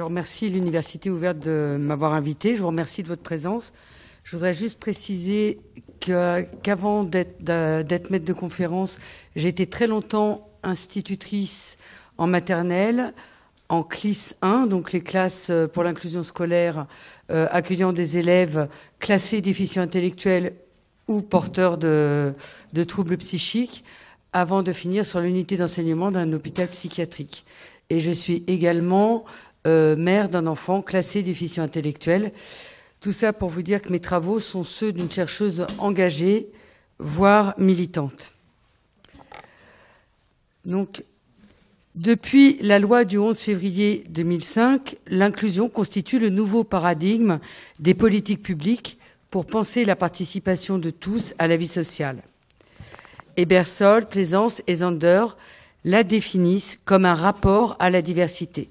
Je remercie l'Université ouverte de m'avoir invité. Je vous remercie de votre présence. Je voudrais juste préciser qu'avant d'être maître de conférence, j'ai été très longtemps institutrice en maternelle, en CLIS 1, donc les classes euh, pour l'inclusion scolaire euh, accueillant des élèves classés déficients intellectuels ou porteurs de, troubles psychiques, avant de finir sur l'unité d'enseignement d'un hôpital psychiatrique. Et je suis également euh, mère d'un enfant classé déficient intellectuel. Tout ça pour vous dire que mes travaux sont ceux d'une chercheuse engagée, voire militante. Donc, depuis la loi du 11 février 2005, l'inclusion constitue le nouveau paradigme des politiques publiques pour penser la participation de tous à la vie sociale. Ebersol, Plaisance et Zander la définissent comme un rapport à la diversité.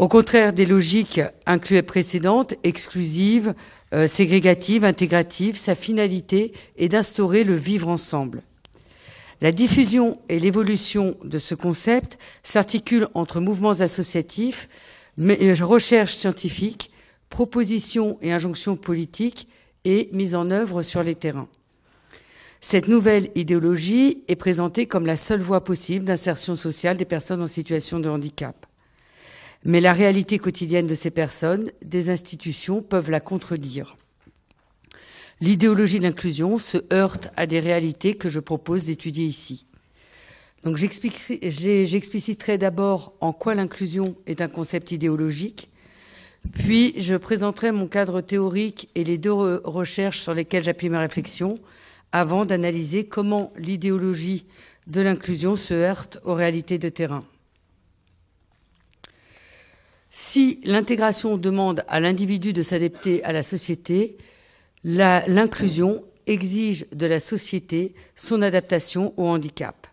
Au contraire des logiques incluées précédentes, exclusives, euh, ségrégatives, intégratives, sa finalité est d'instaurer le vivre ensemble. La diffusion et l'évolution de ce concept s'articulent entre mouvements associatifs, euh, recherche scientifique, propositions et injonctions politiques et mise en œuvre sur les terrains. Cette nouvelle idéologie est présentée comme la seule voie possible d'insertion sociale des personnes en situation de handicap. Mais la réalité quotidienne de ces personnes, des institutions peuvent la contredire. L'idéologie de l'inclusion se heurte à des réalités que je propose d'étudier ici. Donc j'expliciterai d'abord en quoi l'inclusion est un concept idéologique, puis je présenterai mon cadre théorique et les deux recherches sur lesquelles j'appuie ma réflexion, avant d'analyser comment l'idéologie de l'inclusion se heurte aux réalités de terrain. Si l'intégration demande à l'individu de s'adapter à la société, l'inclusion exige de la société son adaptation au handicap.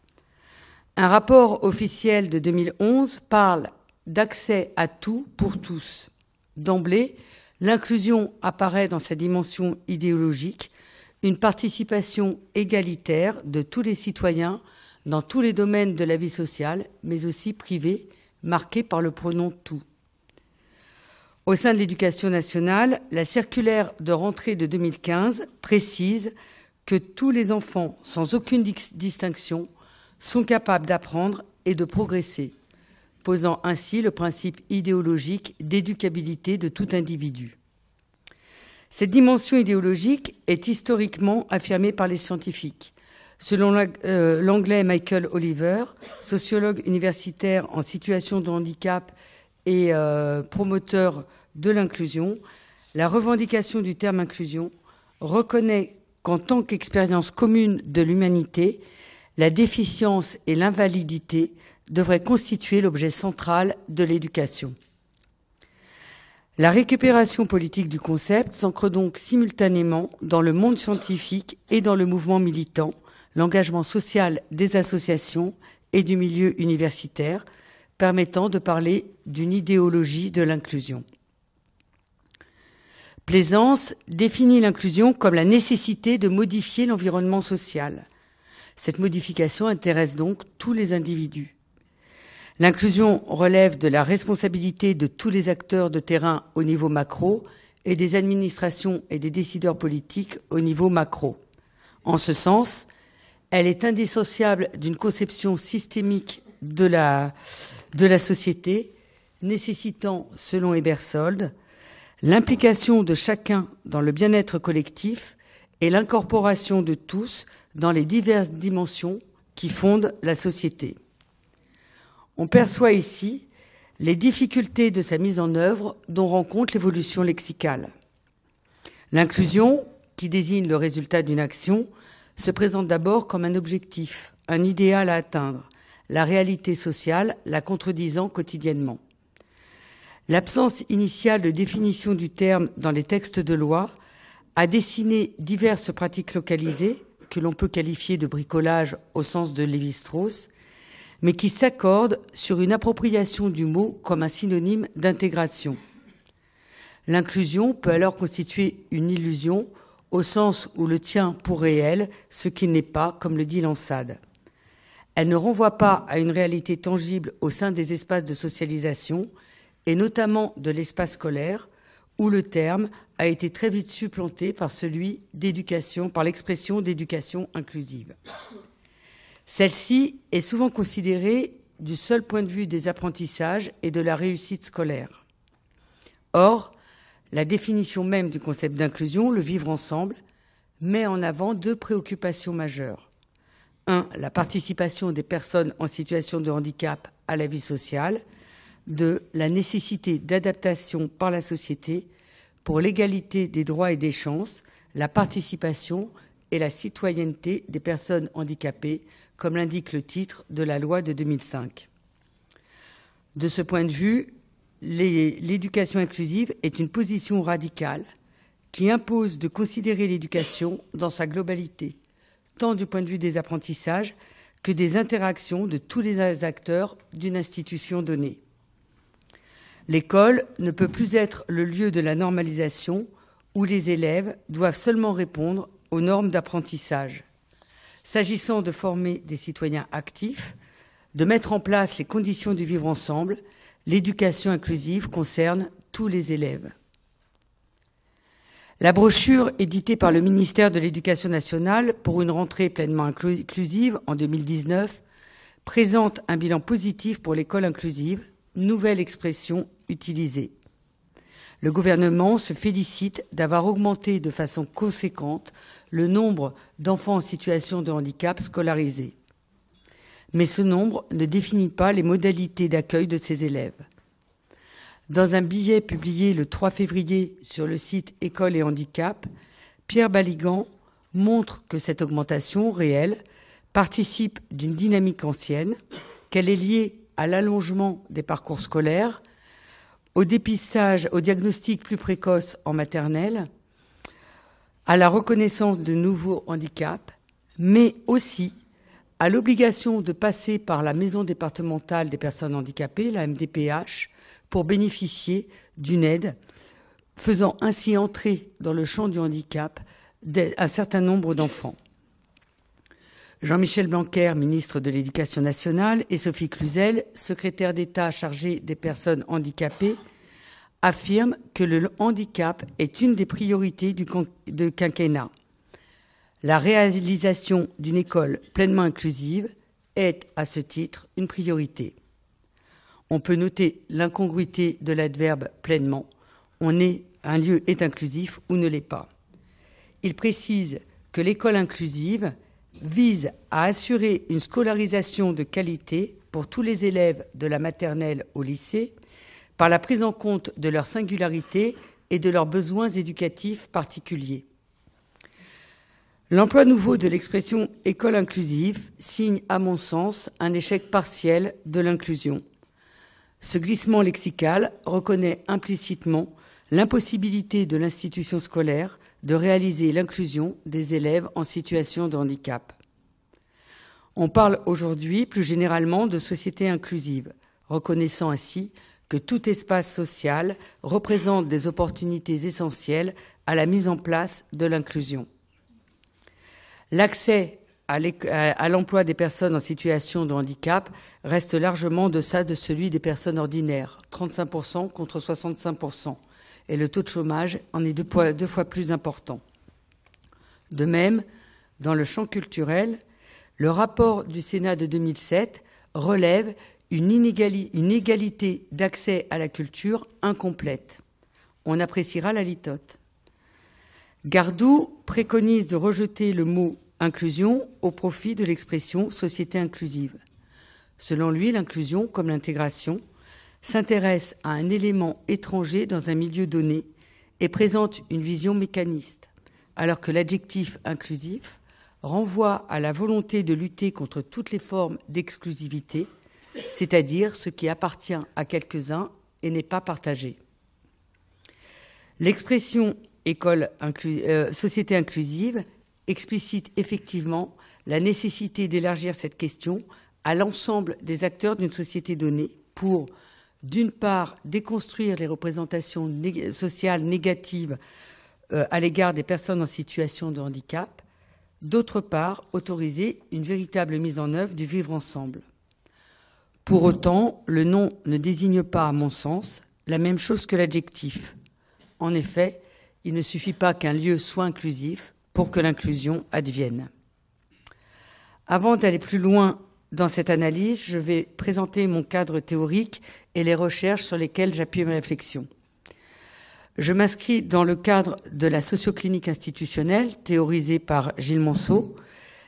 Un rapport officiel de 2011 parle d'accès à tout pour tous. D'emblée, l'inclusion apparaît dans sa dimension idéologique, une participation égalitaire de tous les citoyens dans tous les domaines de la vie sociale, mais aussi privée, marquée par le pronom tout. Au sein de l'éducation nationale, la circulaire de rentrée de 2015 précise que tous les enfants, sans aucune distinction, sont capables d'apprendre et de progresser, posant ainsi le principe idéologique d'éducabilité de tout individu. Cette dimension idéologique est historiquement affirmée par les scientifiques. Selon euh, l'anglais Michael Oliver, sociologue universitaire en situation de handicap et euh, promoteur de l'inclusion, la revendication du terme inclusion reconnaît qu'en tant qu'expérience commune de l'humanité, la déficience et l'invalidité devraient constituer l'objet central de l'éducation. La récupération politique du concept s'ancre donc simultanément dans le monde scientifique et dans le mouvement militant, l'engagement social des associations et du milieu universitaire, permettant de parler d'une idéologie de l'inclusion. Plaisance définit l'inclusion comme la nécessité de modifier l'environnement social. Cette modification intéresse donc tous les individus. L'inclusion relève de la responsabilité de tous les acteurs de terrain au niveau macro et des administrations et des décideurs politiques au niveau macro. En ce sens, elle est indissociable d'une conception systémique de la, de la société, nécessitant, selon Ebersold, l'implication de chacun dans le bien-être collectif et l'incorporation de tous dans les diverses dimensions qui fondent la société. On perçoit ici les difficultés de sa mise en œuvre dont rencontre l'évolution lexicale. L'inclusion, qui désigne le résultat d'une action, se présente d'abord comme un objectif, un idéal à atteindre, la réalité sociale la contredisant quotidiennement. L'absence initiale de définition du terme dans les textes de loi a dessiné diverses pratiques localisées, que l'on peut qualifier de bricolage au sens de Lévi-Strauss, mais qui s'accordent sur une appropriation du mot comme un synonyme d'intégration. L'inclusion peut alors constituer une illusion au sens où le tient pour réel ce qui n'est pas, comme le dit Lansade. Elle ne renvoie pas à une réalité tangible au sein des espaces de socialisation, et notamment de l'espace scolaire, où le terme a été très vite supplanté par celui d'éducation, par l'expression d'éducation inclusive. Celle-ci est souvent considérée du seul point de vue des apprentissages et de la réussite scolaire. Or, la définition même du concept d'inclusion, le vivre ensemble, met en avant deux préoccupations majeures. Un, la participation des personnes en situation de handicap à la vie sociale. Deux, la nécessité d'adaptation par la société pour l'égalité des droits et des chances, la participation et la citoyenneté des personnes handicapées, comme l'indique le titre de la loi de 2005. De ce point de vue, l'éducation inclusive est une position radicale qui impose de considérer l'éducation dans sa globalité, tant du point de vue des apprentissages que des interactions de tous les acteurs d'une institution donnée. L'école ne peut plus être le lieu de la normalisation où les élèves doivent seulement répondre aux normes d'apprentissage. S'agissant de former des citoyens actifs, de mettre en place les conditions du vivre ensemble, l'éducation inclusive concerne tous les élèves. La brochure éditée par le ministère de l'Éducation nationale pour une rentrée pleinement inclusive en 2019 présente un bilan positif pour l'école inclusive, nouvelle expression utilisée. Le gouvernement se félicite d'avoir augmenté de façon conséquente le nombre d'enfants en situation de handicap scolarisés. Mais ce nombre ne définit pas les modalités d'accueil de ces élèves. Dans un billet publié le 3 février sur le site École et Handicap, Pierre Baligan montre que cette augmentation réelle participe d'une dynamique ancienne, qu'elle est liée à l'allongement des parcours scolaires, au dépistage, au diagnostic plus précoce en maternelle, à la reconnaissance de nouveaux handicaps, mais aussi à l'obligation de passer par la maison départementale des personnes handicapées, la MDPH, pour bénéficier d'une aide, faisant ainsi entrer dans le champ du handicap un certain nombre d'enfants. Jean-Michel Blanquer, ministre de l'Éducation nationale, et Sophie Cluzel, secrétaire d'État chargée des personnes handicapées, affirment que le handicap est une des priorités du quinquennat. La réalisation d'une école pleinement inclusive est, à ce titre, une priorité. On peut noter l'incongruité de l'adverbe pleinement. On est, un lieu est inclusif ou ne l'est pas. Il précise que l'école inclusive vise à assurer une scolarisation de qualité pour tous les élèves de la maternelle au lycée par la prise en compte de leur singularité et de leurs besoins éducatifs particuliers. L'emploi nouveau de l'expression école inclusive signe, à mon sens, un échec partiel de l'inclusion. Ce glissement lexical reconnaît implicitement l'impossibilité de l'institution scolaire de réaliser l'inclusion des élèves en situation de handicap. On parle aujourd'hui plus généralement de société inclusive, reconnaissant ainsi que tout espace social représente des opportunités essentielles à la mise en place de l'inclusion. L'accès à l'emploi des personnes en situation de handicap reste largement en deçà de celui des personnes ordinaires, 35% contre 65%, et le taux de chômage en est deux fois plus important. De même, dans le champ culturel, le rapport du Sénat de 2007 relève une, égalité d'accès à la culture incomplète. On appréciera la litote. Gardou préconise de rejeter le mot inclusion au profit de l'expression société inclusive. Selon lui, l'inclusion, comme l'intégration, s'intéresse à un élément étranger dans un milieu donné et présente une vision mécaniste, alors que l'adjectif inclusif renvoie à la volonté de lutter contre toutes les formes d'exclusivité, c'est-à-dire ce qui appartient à quelques-uns et n'est pas partagé. L'expression école euh, société inclusive explicite effectivement la nécessité d'élargir cette question à l'ensemble des acteurs d'une société donnée pour, d'une part, déconstruire les représentations sociales négatives euh, à l'égard des personnes en situation de handicap, d'autre part, autoriser une véritable mise en œuvre du vivre ensemble. Pour autant, le nom ne désigne pas, à mon sens, la même chose que l'adjectif. En effet, il ne suffit pas qu'un lieu soit inclusif pour que l'inclusion advienne. Avant d'aller plus loin dans cette analyse, je vais présenter mon cadre théorique et les recherches sur lesquelles j'appuie mes réflexions. Je m'inscris dans le cadre de la socioclinique institutionnelle théorisée par Gilles Monceau,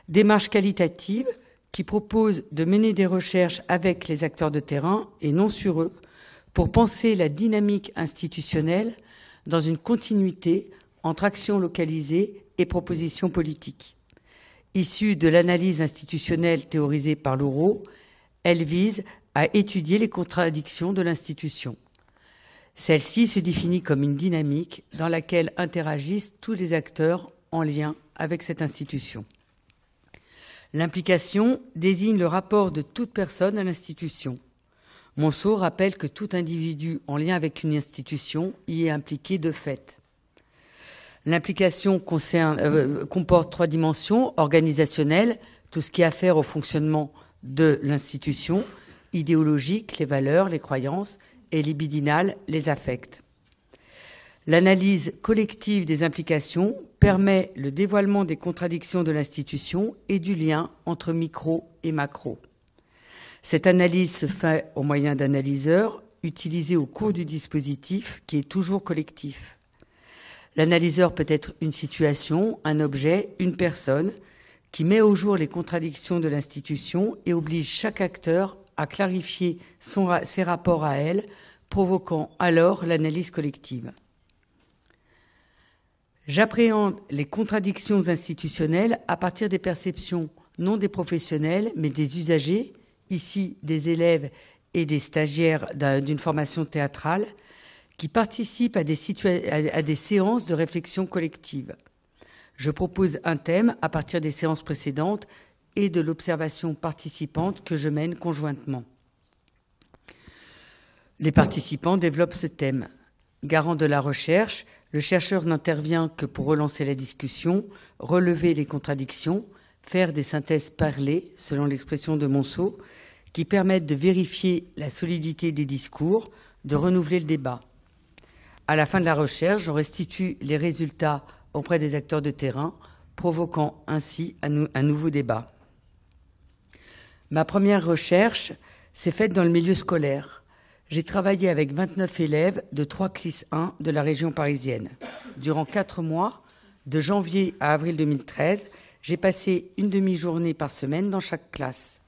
démarche qualitative qui propose de mener des recherches avec les acteurs de terrain et non sur eux pour penser la dynamique institutionnelle dans une continuité entre actions localisées et propositions politiques. Issue de l'analyse institutionnelle théorisée par Laureau, elle vise à étudier les contradictions de l'institution. Celle-ci se définit comme une dynamique dans laquelle interagissent tous les acteurs en lien avec cette institution. L'implication désigne le rapport de toute personne à l'institution. Monceau rappelle que tout individu en lien avec une institution y est impliqué de fait. L'implication euh, comporte trois dimensions organisationnelles, tout ce qui a affaire au fonctionnement de l'institution, idéologique, les valeurs, les croyances, et libidinale, les affects. L'analyse collective des implications permet le dévoilement des contradictions de l'institution et du lien entre micro et macro. Cette analyse se fait au moyen d'analyseurs utilisés au cours du dispositif qui est toujours collectif. L'analyseur peut être une situation, un objet, une personne, qui met au jour les contradictions de l'institution et oblige chaque acteur à clarifier ses rapports à elle, provoquant alors l'analyse collective. J'appréhende les contradictions institutionnelles à partir des perceptions non des professionnels, mais des usagers, ici des élèves et des stagiaires d'une formation théâtrale, qui participent à des, à des séances de réflexion collective. Je propose un thème à partir des séances précédentes et de l'observation participante que je mène conjointement. Les participants développent ce thème. Garant de la recherche, le chercheur n'intervient que pour relancer la discussion, relever les contradictions, faire des synthèses parlées, selon l'expression de Monceau, qui permettent de vérifier la solidité des discours, de renouveler le débat. À la fin de la recherche, je restitue les résultats auprès des acteurs de terrain, provoquant ainsi un, nouveau débat. Ma première recherche s'est faite dans le milieu scolaire. J'ai travaillé avec 29 élèves de 3 classes 1 de la région parisienne. Durant quatre mois, de janvier à avril 2013, j'ai passé une demi-journée par semaine dans chaque classe.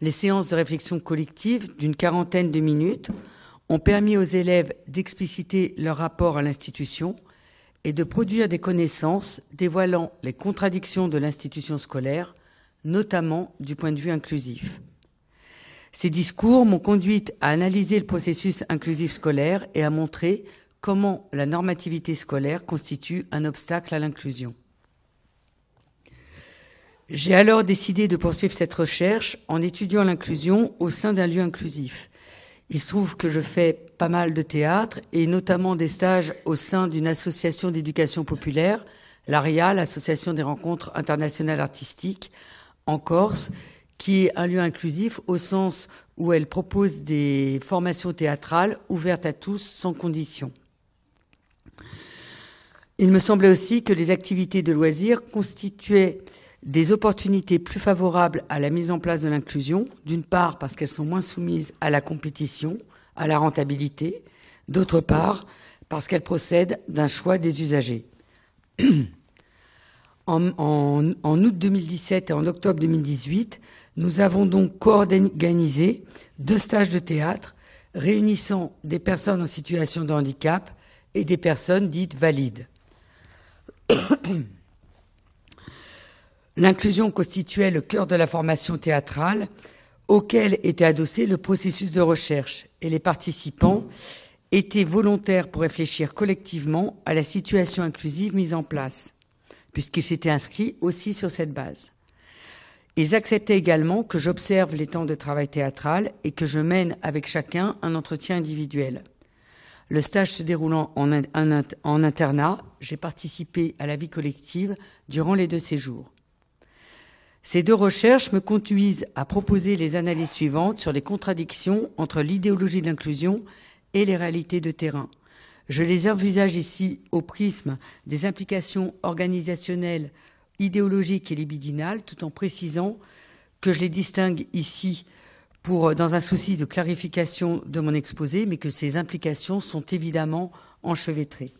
Les séances de réflexion collective d'une quarantaine de minutes ont permis aux élèves d'expliciter leur rapport à l'institution et de produire des connaissances dévoilant les contradictions de l'institution scolaire, notamment du point de vue inclusif. Ces discours m'ont conduite à analyser le processus inclusif scolaire et à montrer comment la normativité scolaire constitue un obstacle à l'inclusion. J'ai alors décidé de poursuivre cette recherche en étudiant l'inclusion au sein d'un lieu inclusif. Il se trouve que je fais pas mal de théâtre et notamment des stages au sein d'une association d'éducation populaire, l'ARIA, l'Association des rencontres internationales artistiques, en Corse, qui est un lieu inclusif au sens où elle propose des formations théâtrales ouvertes à tous sans condition. Il me semblait aussi que les activités de loisirs constituaient des opportunités plus favorables à la mise en place de l'inclusion, d'une part parce qu'elles sont moins soumises à la compétition, à la rentabilité, d'autre part parce qu'elles procèdent d'un choix des usagers. en, août 2017 et en octobre 2018, nous avons donc co-organisé deux stages de théâtre réunissant des personnes en situation de handicap et des personnes dites valides. L'inclusion constituait le cœur de la formation théâtrale auquel était adossé le processus de recherche et les participants étaient volontaires pour réfléchir collectivement à la situation inclusive mise en place, puisqu'ils s'étaient inscrits aussi sur cette base. Ils acceptaient également que j'observe les temps de travail théâtral et que je mène avec chacun un entretien individuel. Le stage se déroulant en, internat, j'ai participé à la vie collective durant les deux séjours. Ces deux recherches me conduisent à proposer les analyses suivantes sur les contradictions entre l'idéologie de l'inclusion et les réalités de terrain. Je les envisage ici au prisme des implications organisationnelles, idéologiques et libidinales, tout en précisant que je les distingue ici pour, dans un souci de clarification de mon exposé, mais que ces implications sont évidemment enchevêtrées.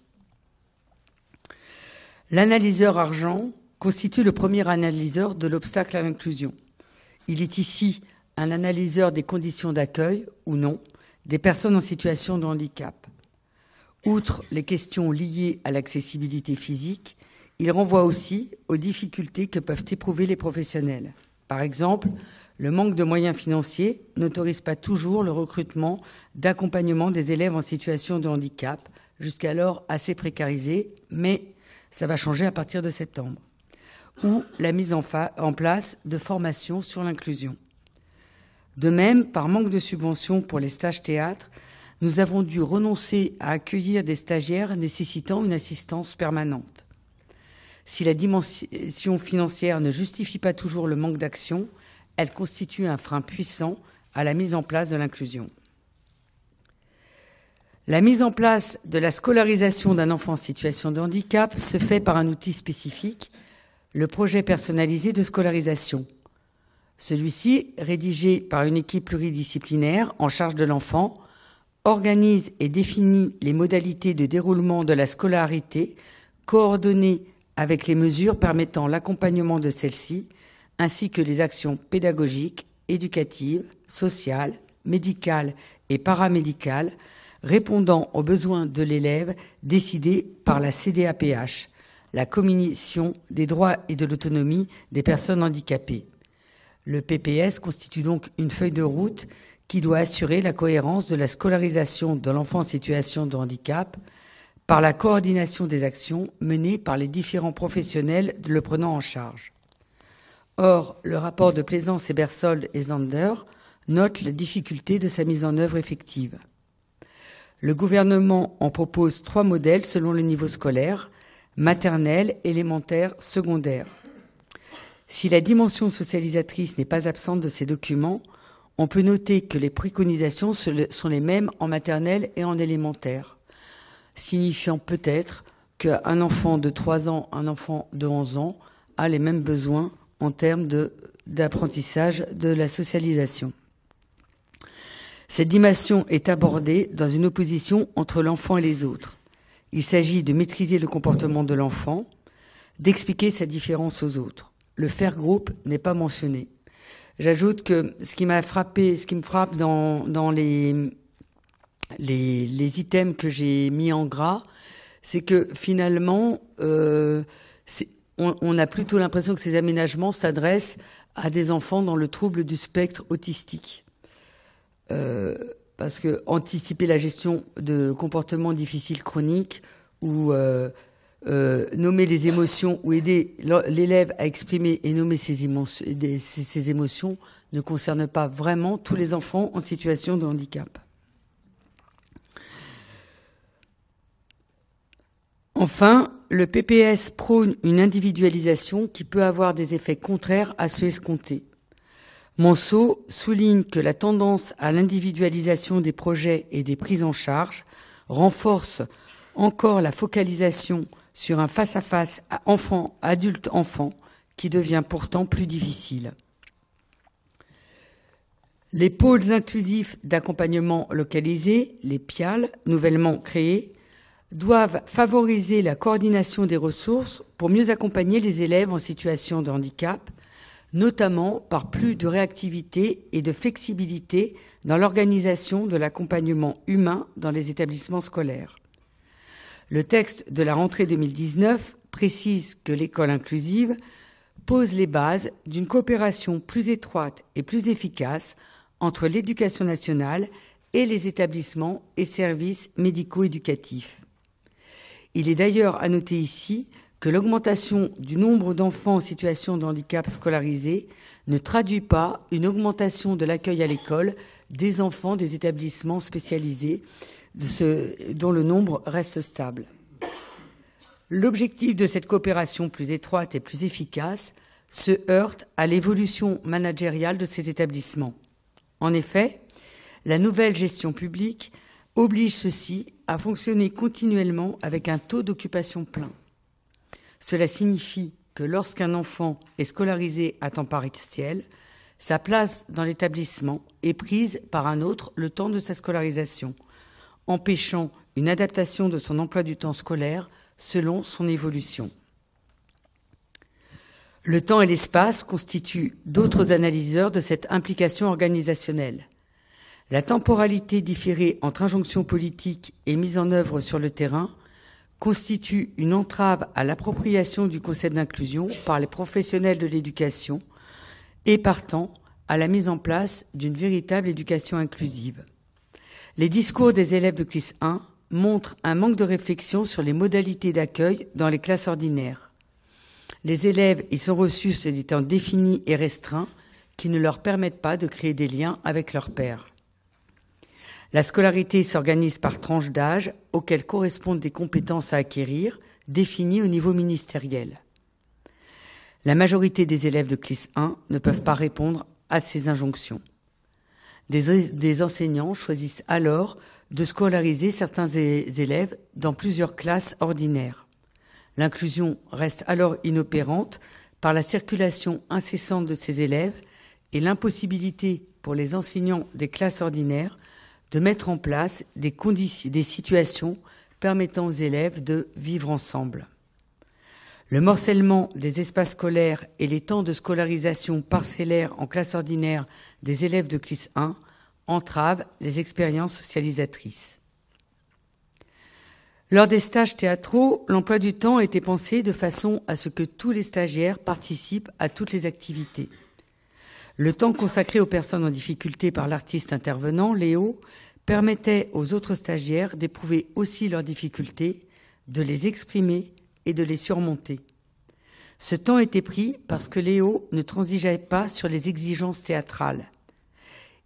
L'analyseur argent constitue le premier analyseur de l'obstacle à l'inclusion. Il est ici un analyseur des conditions d'accueil ou non des personnes en situation de handicap. Outre les questions liées à l'accessibilité physique, il renvoie aussi aux difficultés que peuvent éprouver les professionnels. Par exemple, le manque de moyens financiers n'autorise pas toujours le recrutement d'accompagnement des élèves en situation de handicap, jusqu'alors assez précarisés, mais ça va changer à partir de septembre. Ou la mise en, en place de formations sur l'inclusion. De même, par manque de subventions pour les stages théâtre, nous avons dû renoncer à accueillir des stagiaires nécessitant une assistance permanente. Si la dimension financière ne justifie pas toujours le manque d'action, elle constitue un frein puissant à la mise en place de l'inclusion. La mise en place de la scolarisation d'un enfant en situation de handicap se fait par un outil spécifique, le projet personnalisé de scolarisation, celui-ci, rédigé par une équipe pluridisciplinaire en charge de l'enfant, organise et définit les modalités de déroulement de la scolarité, coordonnées avec les mesures permettant l'accompagnement de celle-ci, ainsi que les actions pédagogiques, éducatives, sociales, médicales et paramédicales, répondant aux besoins de l'élève décidés par la CDAPH, la Commission des droits et de l'autonomie des personnes handicapées. Le PPS constitue donc une feuille de route qui doit assurer la cohérence de la scolarisation de l'enfant en situation de handicap par la coordination des actions menées par les différents professionnels le prenant en charge. Or, le rapport de Plaisance et Bersold et Zander note la difficulté de sa mise en œuvre effective. Le gouvernement en propose trois modèles selon le niveau scolaire, maternelle, élémentaire, secondaire. Si la dimension socialisatrice n'est pas absente de ces documents, on peut noter que les préconisations sont les mêmes en maternelle et en élémentaire, signifiant peut-être qu'un enfant de 3 ans, un enfant de 11 ans a les mêmes besoins en termes d'apprentissage de, de la socialisation. Cette dimension est abordée dans une opposition entre l'enfant et les autres. Il s'agit de maîtriser le comportement de l'enfant, d'expliquer sa différence aux autres le faire groupe n'est pas mentionné. J'ajoute que ce qui m'a frappé, ce qui me frappe dans, les, items que j'ai mis en gras, c'est que finalement, euh, on, a plutôt l'impression que ces aménagements s'adressent à des enfants dans le trouble du spectre autistique. Euh, parce que anticiper la gestion de comportements difficiles chroniques ou euh, euh, nommer les émotions ou aider l'élève à exprimer et nommer ses, émotions ne concerne pas vraiment tous les enfants en situation de handicap. Enfin, le PPS prône une individualisation qui peut avoir des effets contraires à ceux escomptés. Monceau souligne que la tendance à l'individualisation des projets et des prises en charge renforce encore la focalisation sur un face-à-face enfant, adulte-enfant qui devient pourtant plus difficile. Les pôles inclusifs d'accompagnement localisés, les PIAL, nouvellement créés, doivent favoriser la coordination des ressources pour mieux accompagner les élèves en situation de handicap, notamment par plus de réactivité et de flexibilité dans l'organisation de l'accompagnement humain dans les établissements scolaires. Le texte de la rentrée 2019 précise que l'école inclusive pose les bases d'une coopération plus étroite et plus efficace entre l'éducation nationale et les établissements et services médico-éducatifs. Il est d'ailleurs à noter ici que l'augmentation du nombre d'enfants en situation de handicap scolarisés ne traduit pas une augmentation de l'accueil à l'école des enfants des établissements spécialisés dont le nombre reste stable. L'objectif de cette coopération plus étroite et plus efficace se heurte à l'évolution managériale de ces établissements. En effet, la nouvelle gestion publique oblige ceux-ci à fonctionner continuellement avec un taux d'occupation plein. Cela signifie que lorsqu'un enfant est scolarisé à temps partiel, sa place dans l'établissement est prise par un autre le temps de sa scolarisation, empêchant une adaptation de son emploi du temps scolaire selon son évolution. Le temps et l'espace constituent d'autres analyseurs de cette implication organisationnelle. La temporalité différée entre injonction politique et mise en œuvre sur le terrain constitue une entrave à l'appropriation du concept d'inclusion par les professionnels de l'éducation et partant à la mise en place d'une véritable éducation inclusive. Les discours des élèves de classe 1 montrent un manque de réflexion sur les modalités d'accueil dans les classes ordinaires. Les élèves y sont reçus sur des temps définis et restreints qui ne leur permettent pas de créer des liens avec leurs pairs. La scolarité s'organise par tranches d'âge auxquelles correspondent des compétences à acquérir définies au niveau ministériel. La majorité des élèves de classe 1 ne peuvent pas répondre à ces injonctions. Des, enseignants choisissent alors de scolariser certains élèves dans plusieurs classes ordinaires. L'inclusion reste alors inopérante par la circulation incessante de ces élèves et l'impossibilité pour les enseignants des classes ordinaires de mettre en place des, des situations permettant aux élèves de vivre ensemble. Le morcellement des espaces scolaires et les temps de scolarisation parcellaires en classe ordinaire des élèves de classe 1 entravent les expériences socialisatrices. Lors des stages théâtraux, l'emploi du temps été pensé de façon à ce que tous les stagiaires participent à toutes les activités. Le temps consacré aux personnes en difficulté par l'artiste intervenant, Léo, permettait aux autres stagiaires d'éprouver aussi leurs difficultés, de les exprimer et de les surmonter. Ce temps était pris parce que Léo ne transigeait pas sur les exigences théâtrales.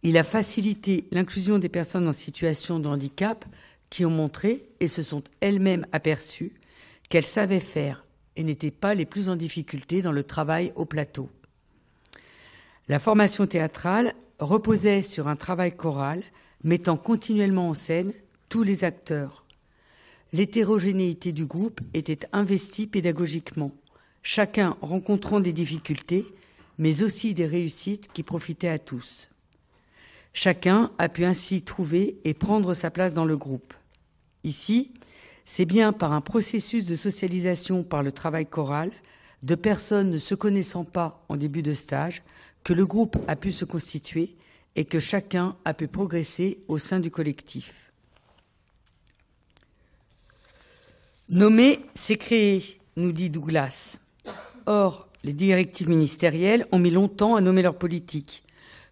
Il a facilité l'inclusion des personnes en situation de handicap qui ont montré et se sont elles-mêmes aperçues qu'elles savaient faire et n'étaient pas les plus en difficulté dans le travail au plateau. La formation théâtrale reposait sur un travail choral mettant continuellement en scène tous les acteurs. L'hétérogénéité du groupe était investie pédagogiquement, chacun rencontrant des difficultés, mais aussi des réussites qui profitaient à tous. Chacun a pu ainsi trouver et prendre sa place dans le groupe. Ici, c'est bien par un processus de socialisation par le travail choral, de personnes ne se connaissant pas en début de stage, que le groupe a pu se constituer et que chacun a pu progresser au sein du collectif. Nommer, c'est créer, nous dit Douglas. Or, les directives ministérielles ont mis longtemps à nommer leur politique.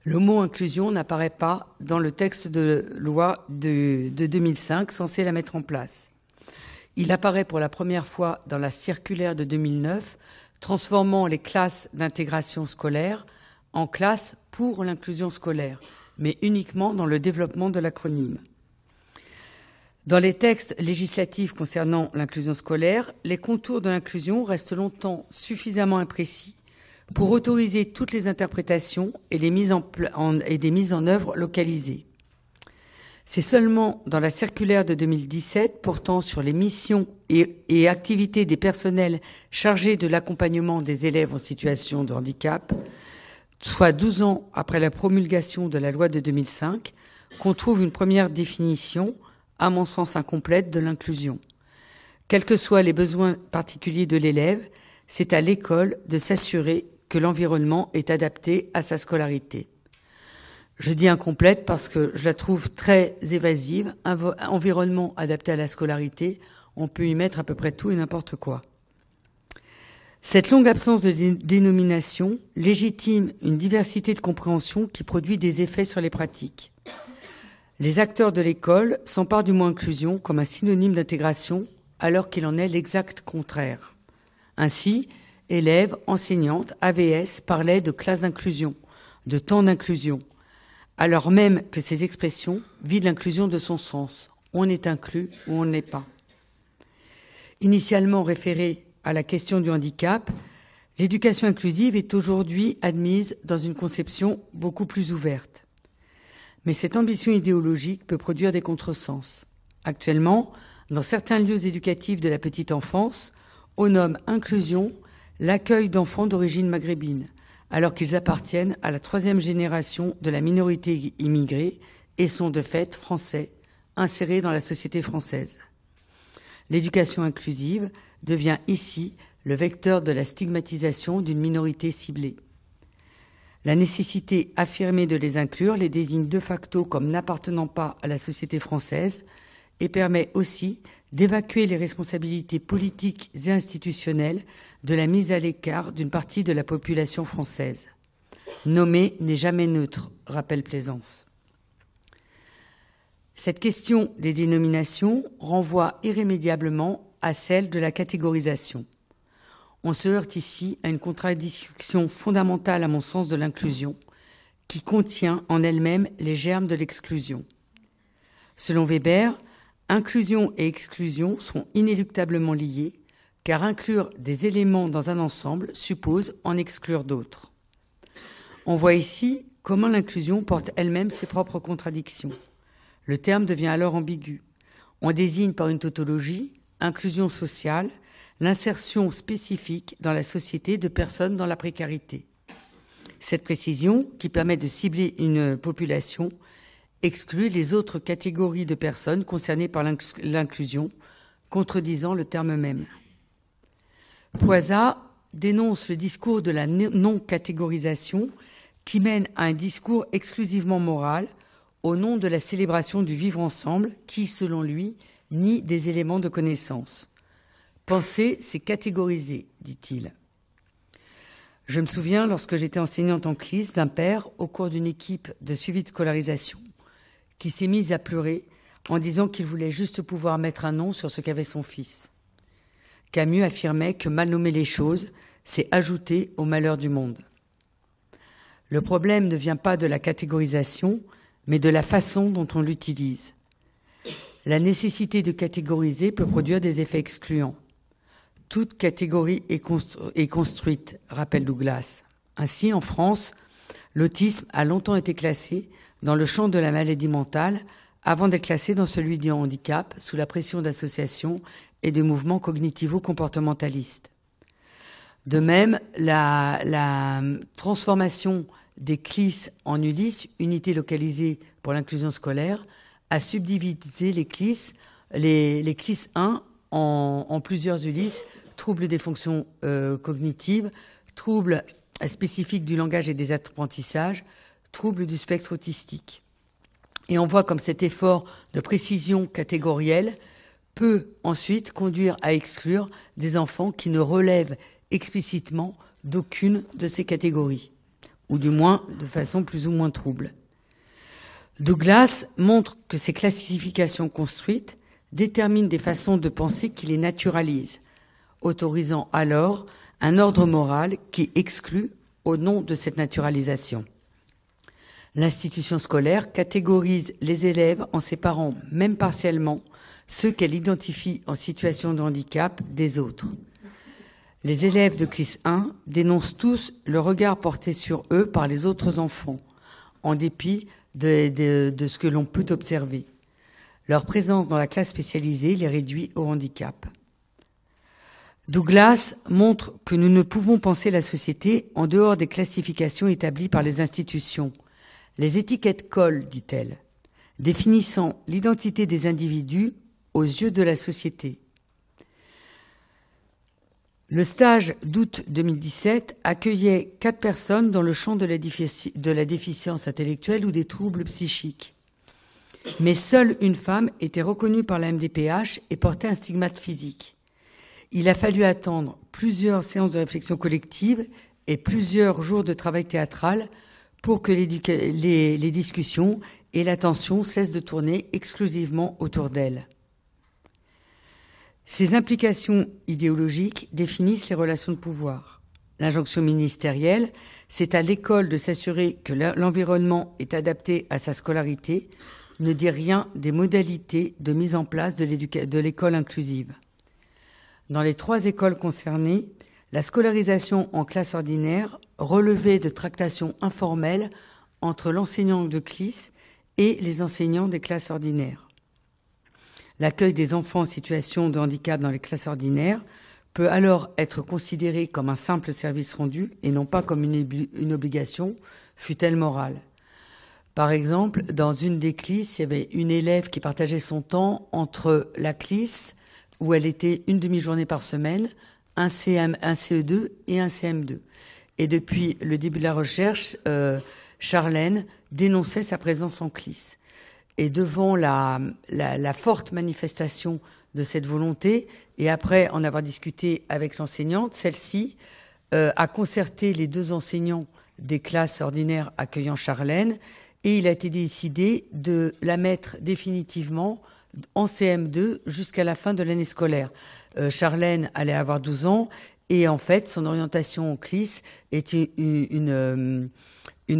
Le mot inclusion n'apparaît pas dans le texte de loi de, de 2005 censé la mettre en place. Il apparaît pour la première fois dans la circulaire de 2009 transformant les classes d'intégration scolaire en classe pour l'inclusion scolaire, mais uniquement dans le développement de l'acronyme. Dans les textes législatifs concernant l'inclusion scolaire, les contours de l'inclusion restent longtemps suffisamment imprécis pour autoriser toutes les interprétations et, les mises en, des mises en œuvre localisées. C'est seulement dans la circulaire de 2017 portant sur les missions et activités des personnels chargés de l'accompagnement des élèves en situation de handicap soit 12 ans après la promulgation de la loi de 2005, qu'on trouve une première définition, à mon sens incomplète, de l'inclusion. Quels que soient les besoins particuliers de l'élève, c'est à l'école de s'assurer que l'environnement est adapté à sa scolarité. Je dis incomplète parce que je la trouve très évasive. Environnement adapté à la scolarité, on peut y mettre à peu près tout et n'importe quoi. Cette longue absence de dénomination légitime une diversité de compréhension qui produit des effets sur les pratiques. Les acteurs de l'école s'emparent du mot inclusion comme un synonyme d'intégration alors qu'il en est l'exact contraire. Ainsi, élèves, enseignantes, AVS parlaient de classe d'inclusion, de temps d'inclusion, alors même que ces expressions vident l'inclusion de son sens. On est inclus ou on n'est pas. Initialement référé à la question du handicap, l'éducation inclusive est aujourd'hui admise dans une conception beaucoup plus ouverte. Mais cette ambition idéologique peut produire des contresens. Actuellement, dans certains lieux éducatifs de la petite enfance, on nomme inclusion l'accueil d'enfants d'origine maghrébine, alors qu'ils appartiennent à la troisième génération de la minorité immigrée et sont de fait français, insérés dans la société française. L'éducation inclusive devient ici le vecteur de la stigmatisation d'une minorité ciblée. La nécessité affirmée de les inclure les désigne de facto comme n'appartenant pas à la société française et permet aussi d'évacuer les responsabilités politiques et institutionnelles de la mise à l'écart d'une partie de la population française. Nommer n'est jamais neutre, rappelle Plaisance. Cette question des dénominations renvoie irrémédiablement à celle de la catégorisation. On se heurte ici à une contradiction fondamentale, à mon sens, de l'inclusion, qui contient en elle-même les germes de l'exclusion. Selon Weber, inclusion et exclusion sont inéluctablement liées, car inclure des éléments dans un ensemble suppose en exclure d'autres. On voit ici comment l'inclusion porte elle-même ses propres contradictions. Le terme devient alors ambigu. On désigne par une tautologie, inclusion sociale, l'insertion spécifique dans la société de personnes dans la précarité. Cette précision, qui permet de cibler une population, exclut les autres catégories de personnes concernées par l'inclusion, contredisant le terme même. Poisa dénonce le discours de la non-catégorisation qui mène à un discours exclusivement moral au nom de la célébration du vivre ensemble qui, selon lui, nie des éléments de connaissance. Penser, c'est catégoriser, dit-il. Je me souviens, lorsque j'étais enseignante en CLIS, d'un père, au cours d'une équipe de suivi de scolarisation, qui s'est mise à pleurer en disant qu'il voulait juste pouvoir mettre un nom sur ce qu'avait son fils. Camus affirmait que mal nommer les choses, c'est ajouter au malheur du monde. Le problème ne vient pas de la catégorisation, mais de la façon dont on l'utilise. La nécessité de catégoriser peut produire des effets excluants. Toute catégorie est, construite, rappelle Douglas. Ainsi, en France, l'autisme a longtemps été classé dans le champ de la maladie mentale avant d'être classé dans celui du handicap sous la pression d'associations et de mouvements cognitivo-comportementalistes. De même, la, transformation des CLIS en ULIS, unités localisées pour l'inclusion scolaire, a subdivisé les CLIS, les, les CLIS 1 en, en, plusieurs ULIS, troubles des fonctions euh, cognitives, troubles spécifiques du langage et des apprentissages, troubles du spectre autistique. Et on voit comme cet effort de précision catégorielle peut ensuite conduire à exclure des enfants qui ne relèvent explicitement d'aucune de ces catégories ou du moins de façon plus ou moins trouble. Douglas montre que ces classifications construites déterminent des façons de penser qui les naturalisent, autorisant alors un ordre moral qui exclut au nom de cette naturalisation. L'institution scolaire catégorise les élèves en séparant, même partiellement, ceux qu'elle identifie en situation de handicap des autres. Les élèves de classe 1 dénoncent tous le regard porté sur eux par les autres enfants, en dépit de, ce que l'on peut observer. Leur présence dans la classe spécialisée les réduit au handicap. Douglas montre que nous ne pouvons penser la société en dehors des classifications établies par les institutions. Les étiquettes collent, dit-elle, définissant l'identité des individus aux yeux de la société. Le stage d'août 2017 accueillait quatre personnes dans le champ de la, déficience intellectuelle ou des troubles psychiques. Mais seule une femme était reconnue par la MDPH et portait un stigmate physique. Il a fallu attendre plusieurs séances de réflexion collective et plusieurs jours de travail théâtral pour que les discussions et l'attention cessent de tourner exclusivement autour d'elle. Ces implications idéologiques définissent les relations de pouvoir. L'injonction ministérielle, c'est à l'école de s'assurer que l'environnement est adapté à sa scolarité, ne dit rien des modalités de mise en place de l'école inclusive. Dans les trois écoles concernées, la scolarisation en classe ordinaire relevait de tractations informelles entre l'enseignant de CLIS et les enseignants des classes ordinaires. L'accueil des enfants en situation de handicap dans les classes ordinaires peut alors être considéré comme un simple service rendu et non pas comme une, obligation, fut-elle morale. Par exemple, dans une des clisses, il y avait une élève qui partageait son temps entre la clisse, où elle était une demi-journée par semaine, un, CM, un CE2 et un CM2. Et depuis le début de la recherche, euh, Charlène dénonçait sa présence en clisse. Et devant la, forte manifestation de cette volonté, et après en avoir discuté avec l'enseignante, celle-ci euh, a concerté les deux enseignants des classes ordinaires accueillant Charlène, et il a été décidé de la mettre définitivement en CM2 jusqu'à la fin de l'année scolaire. Euh, Charlène allait avoir 12 ans, et en fait, son orientation en CLIS était une, euh, une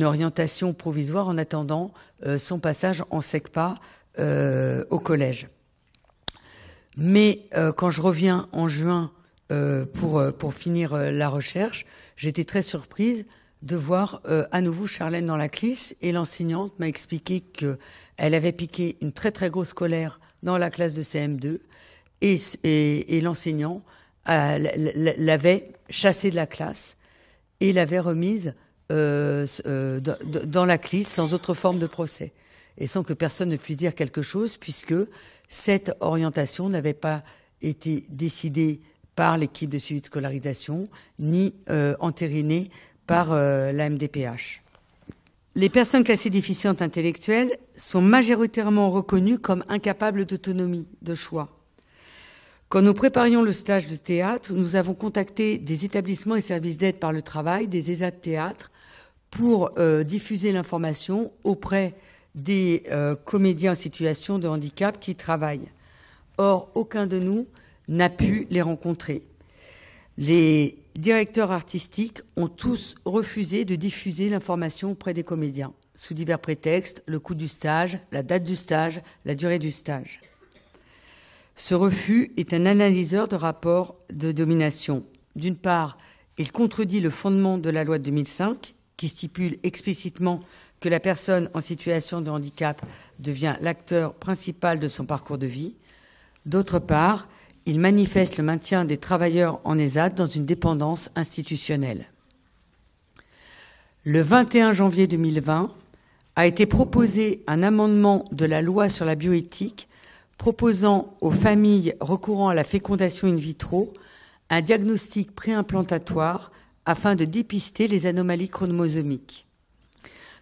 orientation provisoire en attendant euh, son passage en SECPA euh, au collège. Mais euh, quand je reviens en juin pour, pour finir la recherche, j'étais très surprise de voir à nouveau Charlène dans la classe et l'enseignante m'a expliqué qu'elle avait piqué une très très grosse colère dans la classe de CM2 et, et, et l'enseignant l'avait chassée de la classe et l'avait remise euh, euh, dans la clisse sans autre forme de procès et sans que personne ne puisse dire quelque chose puisque cette orientation n'avait pas été décidée par l'équipe de suivi de scolarisation ni euh, entérinée par la MDPH. Les personnes classées déficientes intellectuelles sont majoritairement reconnues comme incapables d'autonomie, de choix. Quand nous préparions le stage de théâtre, nous avons contacté des établissements et services d'aide par le travail, des ESA de théâtre, pour euh, diffuser l'information auprès des euh, comédiens en situation de handicap qui travaillent. Or, aucun de nous n'a pu les rencontrer. Les directeurs artistiques ont tous refusé de diffuser l'information auprès des comédiens, sous divers prétextes, le coût du stage, la date du stage, la durée du stage. Ce refus est un analyseur de rapports de domination. D'une part, il contredit le fondement de la loi de 2005, qui stipule explicitement que la personne en situation de handicap devient l'acteur principal de son parcours de vie. D'autre part, il manifeste le maintien des travailleurs en ESAD dans une dépendance institutionnelle. Le 21 janvier 2020 a été proposé un amendement de la loi sur la bioéthique proposant aux familles recourant à la fécondation in vitro un diagnostic préimplantatoire afin de dépister les anomalies chromosomiques.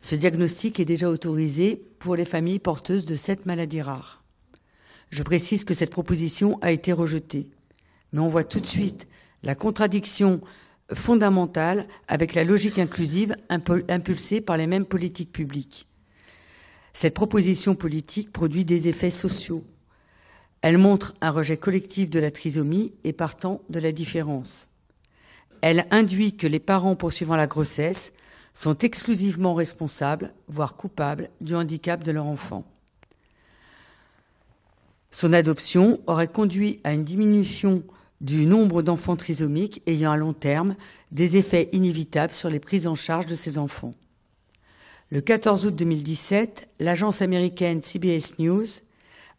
Ce diagnostic est déjà autorisé pour les familles porteuses de cette maladie rare. Je précise que cette proposition a été rejetée, mais on voit tout de suite la contradiction fondamentale avec la logique inclusive impulsée par les mêmes politiques publiques. Cette proposition politique produit des effets sociaux. Elle montre un rejet collectif de la trisomie et partant de la différence. Elle induit que les parents poursuivant la grossesse sont exclusivement responsables, voire coupables, du handicap de leur enfant. Son adoption aurait conduit à une diminution du nombre d'enfants trisomiques ayant à long terme des effets inévitables sur les prises en charge de ces enfants. Le 14 août 2017, l'agence américaine CBS News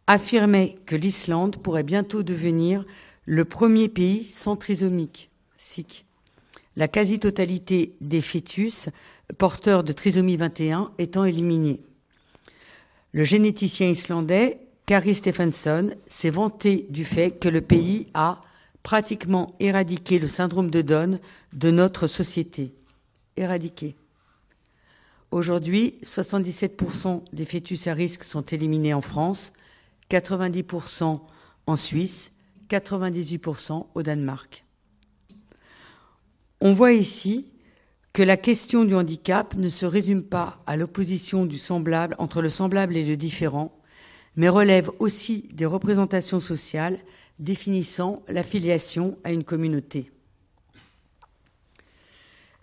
affirmait que l'Islande pourrait bientôt devenir le premier pays sans trisomique la quasi-totalité des fœtus porteurs de trisomie 21 étant éliminés. Le généticien islandais Kari Stephenson s'est vanté du fait que le pays a pratiquement éradiqué le syndrome de Down de notre société. Éradiqué. Aujourd'hui, 77% des fœtus à risque sont éliminés en France, 90% en Suisse, 98% au Danemark. On voit ici que la question du handicap ne se résume pas à l'opposition du semblable entre le semblable et le différent, mais relève aussi des représentations sociales définissant l'affiliation à une communauté.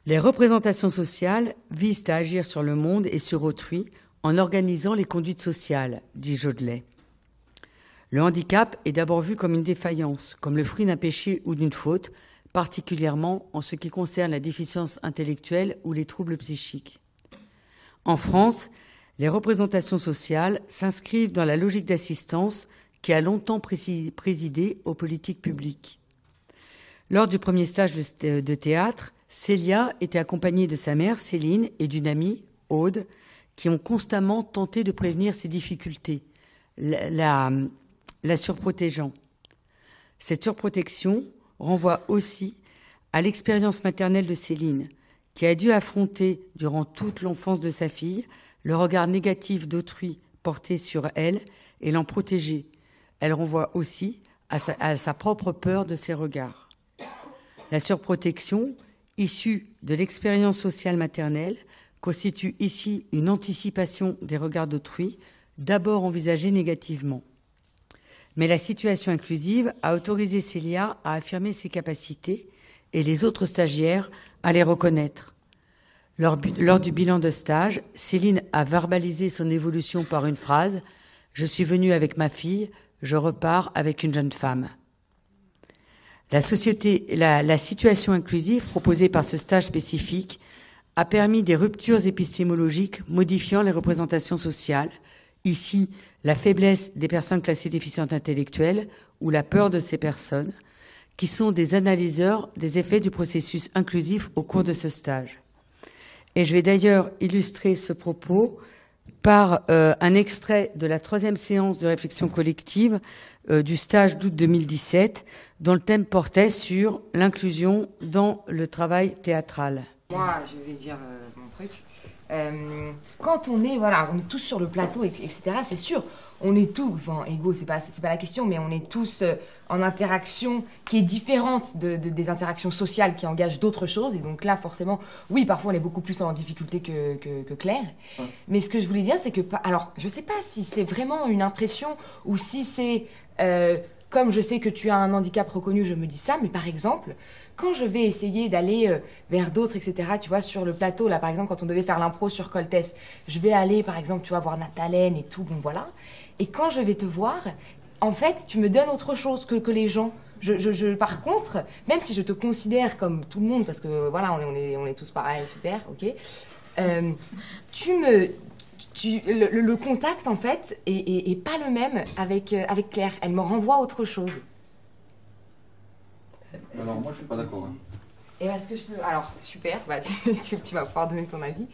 Les représentations sociales visent à agir sur le monde et sur autrui en organisant les conduites sociales, dit Jodelet. Le handicap est d'abord vu comme une défaillance, comme le fruit d'un péché ou d'une faute, particulièrement en ce qui concerne la déficience intellectuelle ou les troubles psychiques. En France, Les représentations sociales s'inscrivent dans la logique d'assistance qui a longtemps présidé aux politiques publiques. Lors du premier stage de théâtre, Célia était accompagnée de sa mère, Céline, et d'une amie, Aude, qui ont constamment tenté de prévenir ses difficultés, surprotégeant. Cette surprotection renvoie aussi à l'expérience maternelle de Céline, qui a dû affronter, durant toute l'enfance de sa fille, le regard négatif d'autrui porté sur elle et l'en protéger. Elle renvoie aussi à sa, à sa propre peur de ses regards. La surprotection, issue de l'expérience sociale maternelle, constitue ici une anticipation des regards d'autrui, d'abord envisagés négativement. Mais la situation inclusive a autorisé Célia à affirmer ses capacités et les autres stagiaires à les reconnaître. Lors, du bilan de stage, Céline a verbalisé son évolution par une phrase Je suis venue avec ma fille, je repars avec une jeune femme. La, société, la, la situation inclusive proposée par ce stage spécifique a permis des ruptures épistémologiques modifiant les représentations sociales, ici la faiblesse des personnes classées déficientes intellectuelles ou la peur de ces personnes, qui sont des analyseurs des effets du processus inclusif au cours de ce stage. Et je vais d'ailleurs illustrer ce propos par euh, un extrait de la troisième séance de réflexion collective euh, du stage d'août 2017, dont le thème portait sur l'inclusion dans le travail théâtral. Moi, je vais dire euh, mon truc. Quand on est, voilà, on est tous sur le plateau, etc., c'est sûr, on est tous, enfin, égaux, c'est pas, c'est pas la question, mais on est tous euh, en interaction qui est différente de, des interactions sociales qui engagent d'autres choses. Et donc là, forcément, oui, parfois on est beaucoup plus en difficulté que, que, Claire. Mais ce que je voulais dire, c'est que, alors, je sais pas si c'est vraiment une impression ou si c'est, euh, comme je sais que tu as un handicap reconnu, je me dis ça, mais par exemple, quand je vais essayer d'aller euh, vers d'autres, etc., tu vois, sur le plateau, là, par exemple, quand on devait faire l'impro sur Coltès, je vais aller, par exemple, tu vois, voir Nathalène et tout, bon, voilà. Et quand je vais te voir, en fait, tu me donnes autre chose que, que les gens. Je, je, par contre, même si je te considère comme tout le monde, parce que voilà, on est, on est, tous pareils, super, ok, euh, tu me. Tu, le, contact, en fait, est, est, pas le même avec, euh, avec Claire. Elle me renvoie autre chose. Alors, moi, je suis pas d'accord. Hein. Et est-ce que je peux. Alors, super, bah, tu, tu, vas pouvoir donner ton avis.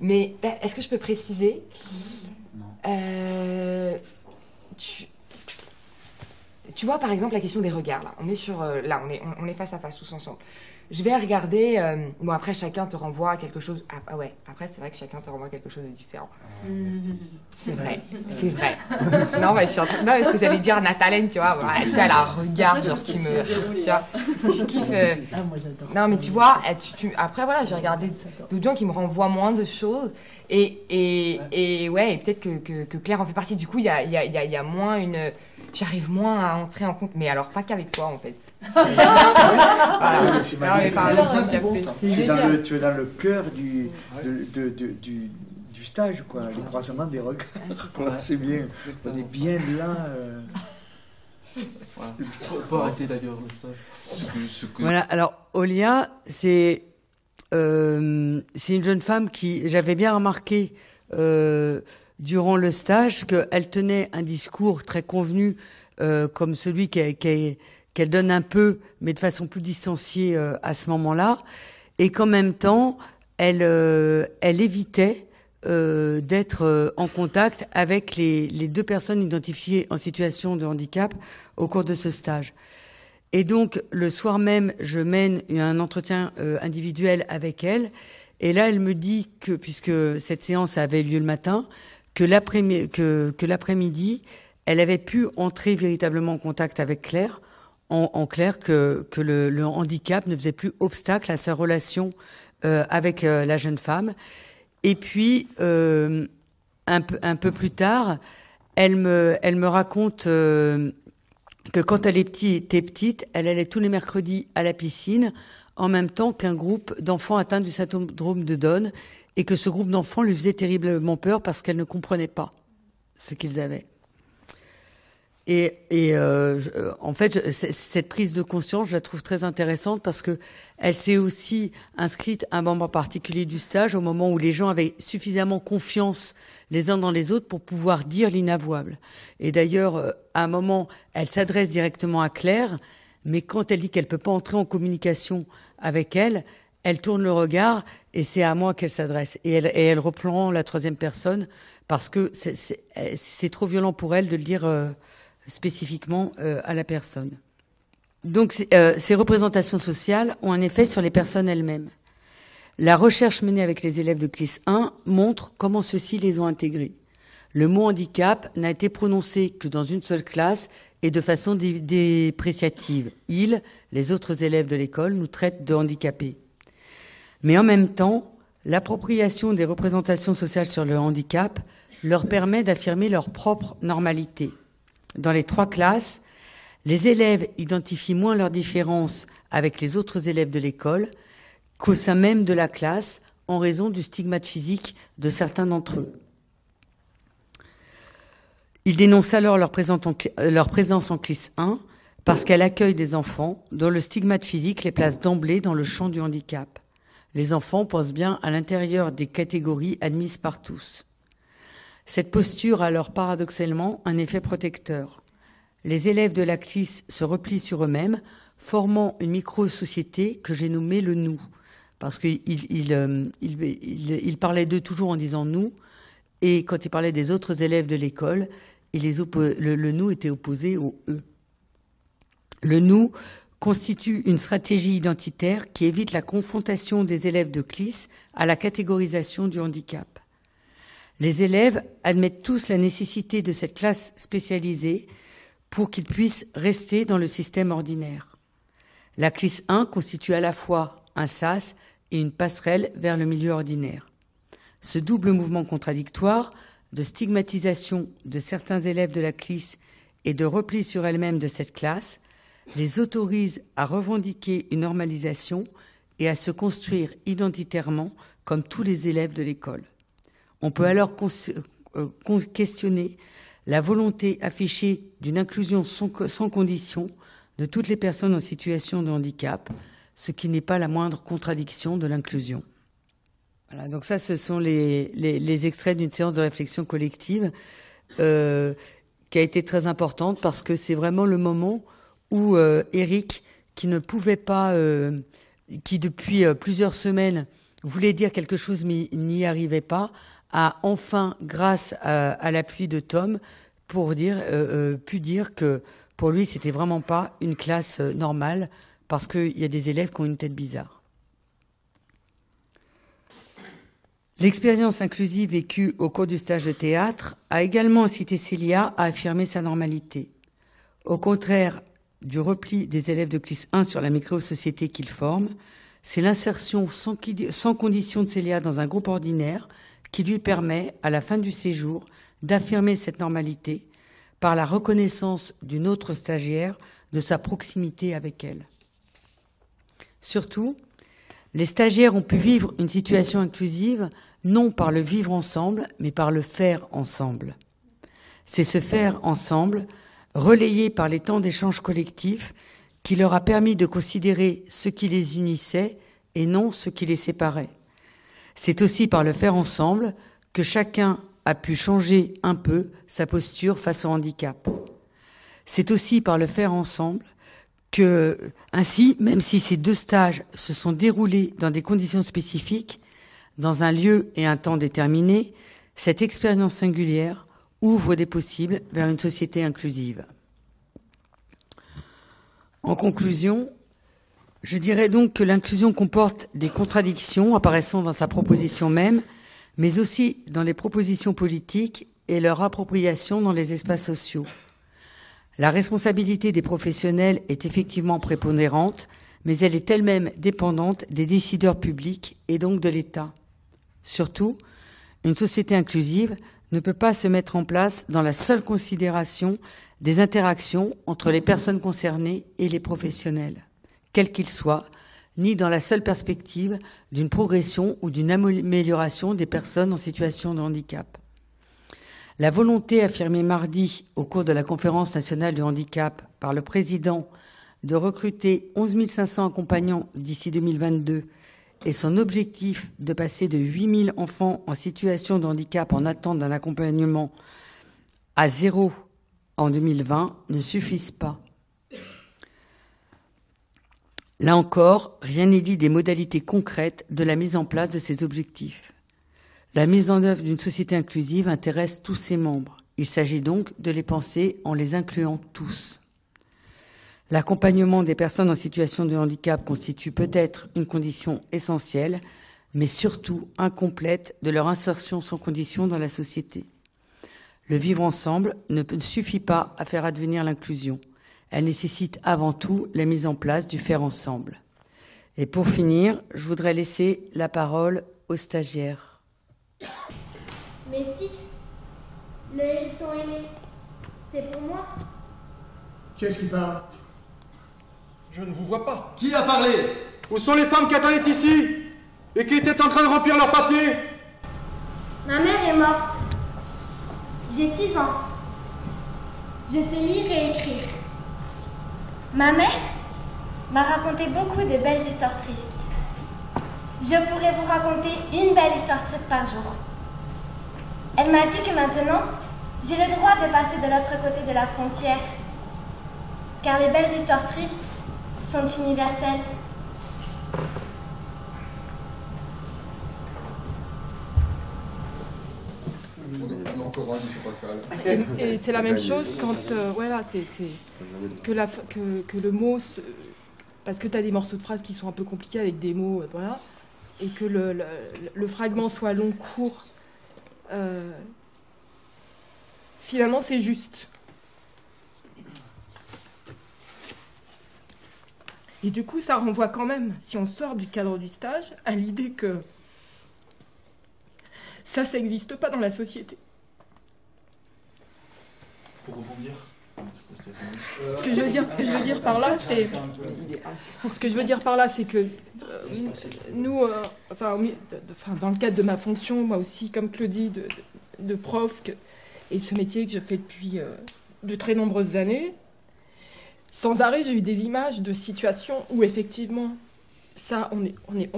Mais bah, est-ce que je peux préciser euh, tu, vois, par exemple, la question des regards, là. On est sur. Euh, là, on est, on, est face à face tous ensemble. Je vais regarder. Euh, bon, après, chacun te renvoie quelque chose. Ah, ah, ouais, après, c'est vrai que chacun te renvoie quelque chose de différent. Ah, c'est vrai, c'est vrai. non, mais je suis en train. Non, parce que j'allais dire Nathalène, tu vois. tu as la regard, genre, qui me. Tu vois, je kiffe. Ah, non, mais tu vois, tu, après, voilà, j'ai regardé d'autres gens qui me renvoient moins de choses. Et, et, et ouais, peut-être que, que, Claire en fait partie. Du coup, il y a, y, a, y a moins une. J'arrive moins à entrer en compte, mais alors pas qu'avec toi en fait. tu, es dans le, tu es dans le cœur du, de, de, du, du stage, quoi. Les croisements des regards. c'est bien. On est bien là. Euh... On peut arrêter d'ailleurs le stage. Voilà, alors Olia, c'est euh, c'est une jeune femme qui, j'avais bien remarqué euh, durant le stage qu'elle tenait un discours très convenu, euh, comme celui qu'elle donne un peu, mais de façon plus distanciée euh, à ce moment-là, et qu'en même temps, elle, euh, elle évitait euh, d'être en contact avec les, les, deux personnes identifiées en situation de handicap au cours de ce stage. Et donc, le soir même, je mène un entretien euh, individuel avec elle. Et là, elle me dit que, puisque cette séance avait lieu le matin, que l'après-midi, elle avait pu entrer véritablement en contact avec Claire, en, clair que, le, handicap ne faisait plus obstacle à sa relation euh, avec euh, la jeune femme. Et puis, euh, un, peu, un peu plus tard, elle me, elle me raconte que quand elle était petite, elle allait tous les mercredis à la piscine en même temps qu'un groupe d'enfants atteints du syndrome de Down et que ce groupe d'enfants lui faisait terriblement peur parce qu'elle ne comprenait pas ce qu'ils avaient. Et, euh, euh, en fait, cette prise de conscience, je la trouve très intéressante parce que elle s'est aussi inscrite à un moment particulier du stage, au moment où les gens avaient suffisamment confiance les uns dans les autres pour pouvoir dire l'inavouable. Et d'ailleurs, euh, à un moment, elle s'adresse directement à Claire, mais quand elle dit qu'elle peut pas entrer en communication avec elle, elle tourne le regard et c'est à moi qu'elle s'adresse. Et elle, et reprend la troisième personne parce que c'est trop violent pour elle de le dire spécifiquement euh, à la personne. Donc euh, ces représentations sociales ont un effet sur les personnes elles-mêmes. La recherche menée avec les élèves de classe 1 montre comment ceux-ci les ont intégrés. Le mot handicap n'a été prononcé que dans une seule classe et de façon dépréciative. Ils, les autres élèves de l'école, nous traitent de handicapés. Mais en même temps, l'appropriation des représentations sociales sur le handicap leur permet d'affirmer leur propre normalité. Dans les trois classes, les élèves identifient moins leurs différences avec les autres élèves de l'école qu'au sein même de la classe en raison du stigmate physique de certains d'entre eux. Ils dénoncent alors leur, présence en classe 1 parce qu'elle accueille des enfants dont le stigmate physique les place d'emblée dans le champ du handicap. Les enfants pensent bien à l'intérieur des catégories admises par tous. Cette posture a alors paradoxalement un effet protecteur. Les élèves de la CLIS se replient sur eux-mêmes, formant une micro-société que j'ai nommée le nous. Parce qu'il il, euh, parlait d'eux toujours en disant nous, et quand il parlait des autres élèves de l'école, le, le nous était opposé au eux. Le nous constitue une stratégie identitaire qui évite la confrontation des élèves de CLIS à la catégorisation du handicap. Les élèves admettent tous la nécessité de cette classe spécialisée pour qu'ils puissent rester dans le système ordinaire. La classe 1 constitue à la fois un sas et une passerelle vers le milieu ordinaire. Ce double mouvement contradictoire de stigmatisation de certains élèves de la classe et de repli sur elle-même de cette classe les autorise à revendiquer une normalisation et à se construire identitairement comme tous les élèves de l'école. On peut alors euh, questionner la volonté affichée d'une inclusion sans, condition de toutes les personnes en situation de handicap, ce qui n'est pas la moindre contradiction de l'inclusion. Voilà, donc ça, ce sont les, extraits d'une séance de réflexion collective euh, qui a été très importante parce que c'est vraiment le moment où euh, Eric, qui ne pouvait pas, qui depuis plusieurs semaines voulait dire quelque chose mais n'y arrivait pas, a enfin, grâce à, l'appui de Tom, pour dire, euh, euh, pu dire que pour lui, c'était vraiment pas une classe euh, normale parce qu'il y a des élèves qui ont une tête bizarre. L'expérience inclusive vécue au cours du stage de théâtre a également incité Célia à affirmer sa normalité. Au contraire du repli des élèves de classe 1 sur la micro-société qu'ils forment, c'est l'insertion sans, sans condition de Célia dans un groupe ordinaire qui lui permet, à la fin du séjour, d'affirmer cette normalité par la reconnaissance d'une autre stagiaire de sa proximité avec elle. Surtout, les stagiaires ont pu vivre une situation inclusive non par le vivre ensemble, mais par le faire ensemble. C'est ce faire ensemble, relayé par les temps d'échange collectifs, qui leur a permis de considérer ce qui les unissait et non ce qui les séparait. C'est aussi par le faire ensemble que chacun a pu changer un peu sa posture face au handicap. C'est aussi par le faire ensemble que, ainsi, même si ces deux stages se sont déroulés dans des conditions spécifiques, dans un lieu et un temps déterminé, cette expérience singulière ouvre des possibles vers une société inclusive. En conclusion, je dirais donc que l'inclusion comporte des contradictions apparaissant dans sa proposition même, mais aussi dans les propositions politiques et leur appropriation dans les espaces sociaux. La responsabilité des professionnels est effectivement prépondérante, mais elle est elle-même dépendante des décideurs publics et donc de l'État. Surtout, une société inclusive ne peut pas se mettre en place dans la seule considération des interactions entre les personnes concernées et les professionnels quel qu'il soit, ni dans la seule perspective d'une progression ou d'une amélioration des personnes en situation de handicap. La volonté affirmée mardi au cours de la conférence nationale du handicap par le président de recruter 11 500 accompagnants d'ici 2022 et son objectif de passer de 8 000 enfants en situation de handicap en attente d'un accompagnement à zéro en 2020 ne suffisent pas. Là encore, rien n'est dit des modalités concrètes de la mise en place de ces objectifs. La mise en œuvre d'une société inclusive intéresse tous ses membres. Il s'agit donc de les penser en les incluant tous. L'accompagnement des personnes en situation de handicap constitue peut-être une condition essentielle, mais surtout incomplète de leur insertion sans condition dans la société. Le vivre ensemble ne suffit pas à faire advenir l'inclusion. Elle nécessite avant tout la mise en place du faire ensemble. Et pour finir, je voudrais laisser la parole aux stagiaires. Mais si, le hérisson ailé, c'est pour moi. Qui est-ce qui parle? Je ne vous vois pas. Qui a parlé? Où sont les femmes qui attendaient ici et qui étaient en train de remplir leurs papiers? Ma mère est morte. J'ai 6 ans. Je sais lire et écrire. Ma mère m'a raconté beaucoup de belles histoires tristes. Je pourrais vous raconter une belle histoire triste par jour. Elle m'a dit que maintenant, j'ai le droit de passer de l'autre côté de la frontière, car les belles histoires tristes sont universelles. Et, c'est la même chose quand euh, voilà, c'est que, la, que, que, le mot, parce que tu as des morceaux de phrases qui sont un peu compliqués avec des mots, euh, voilà, et que le, le, fragment soit long, court, euh, finalement c'est juste. Et du coup, ça renvoie quand même, si on sort du cadre du stage, à l'idée que ça, ça n'existe pas dans la société. ce que je veux dire, ce que je veux dire par là, c'est, ce que je veux dire par là, c'est que euh, nous, euh, enfin, dans le cadre de ma fonction, moi aussi, comme Claudie, de, de prof, et ce métier que je fais depuis euh, de très nombreuses années, sans arrêt, j'ai eu des images de situations où effectivement, ça, on est,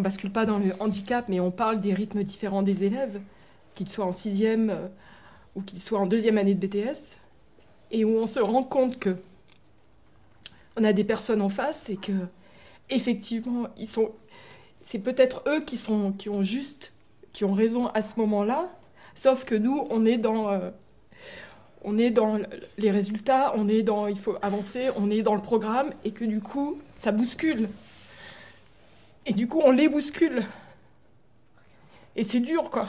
bascule pas dans le handicap, mais on parle des rythmes différents des élèves, qu'ils soient en sixième ou qu'ils soient en deuxième année de BTS, et où on se rend compte que on a des personnes en face et que effectivement ils sont c'est peut-être eux qui sont qui ont juste qui ont raison à ce moment-là sauf que nous on est dans euh, on est dans les résultats on est dans il faut avancer on est dans le programme et que du coup ça bouscule et du coup on les bouscule et c'est dur quoi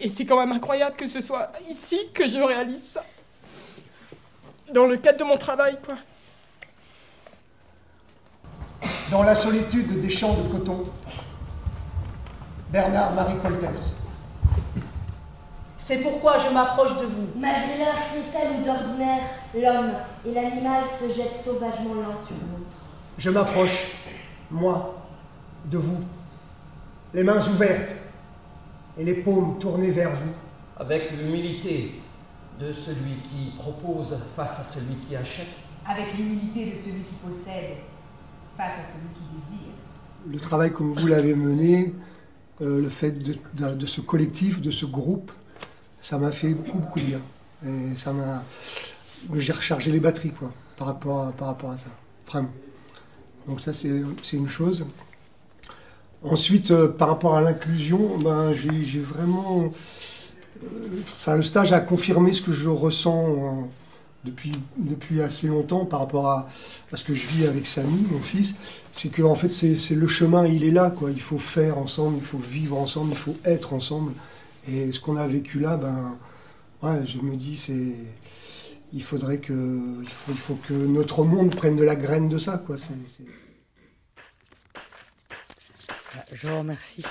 et, c'est quand même incroyable que ce soit ici que je réalise ça. Dans le cadre de mon travail, quoi. Dans la solitude des champs de coton, Bernard-Marie Coltès. C'est pourquoi je m'approche de vous. Malgré l'heure cristal ou d'ordinaire, l'homme et l'animal se jettent sauvagement l'un sur l'autre. Je m'approche, moi, de vous, les mains ouvertes, et les paumes tournées vers vous. Avec l'humilité de celui qui propose face à celui qui achète. Avec l'humilité de celui qui possède face à celui qui désire. Le travail comme vous l'avez mené, euh, le fait de, ce collectif, de ce groupe, ça m'a fait beaucoup, beaucoup de bien. Et ça m'a. J'ai rechargé les batteries, quoi, par rapport à, par rapport à ça. Vraiment. Donc, ça, c'est une chose. Ensuite, euh, par rapport à l'inclusion, ben, j'ai vraiment. Euh, enfin, le stage a confirmé ce que je ressens euh, depuis, depuis assez longtemps par rapport à, ce que je vis avec Samy, mon fils. C'est que, en fait, c'est le chemin, il est là. Quoi. Il faut faire ensemble, il faut vivre ensemble, il faut être ensemble. Et ce qu'on a vécu là, ben, ouais, je me dis, c'est. Il faudrait que. Il faut, que notre monde prenne de la graine de ça, quoi. C'est. Je vous remercie.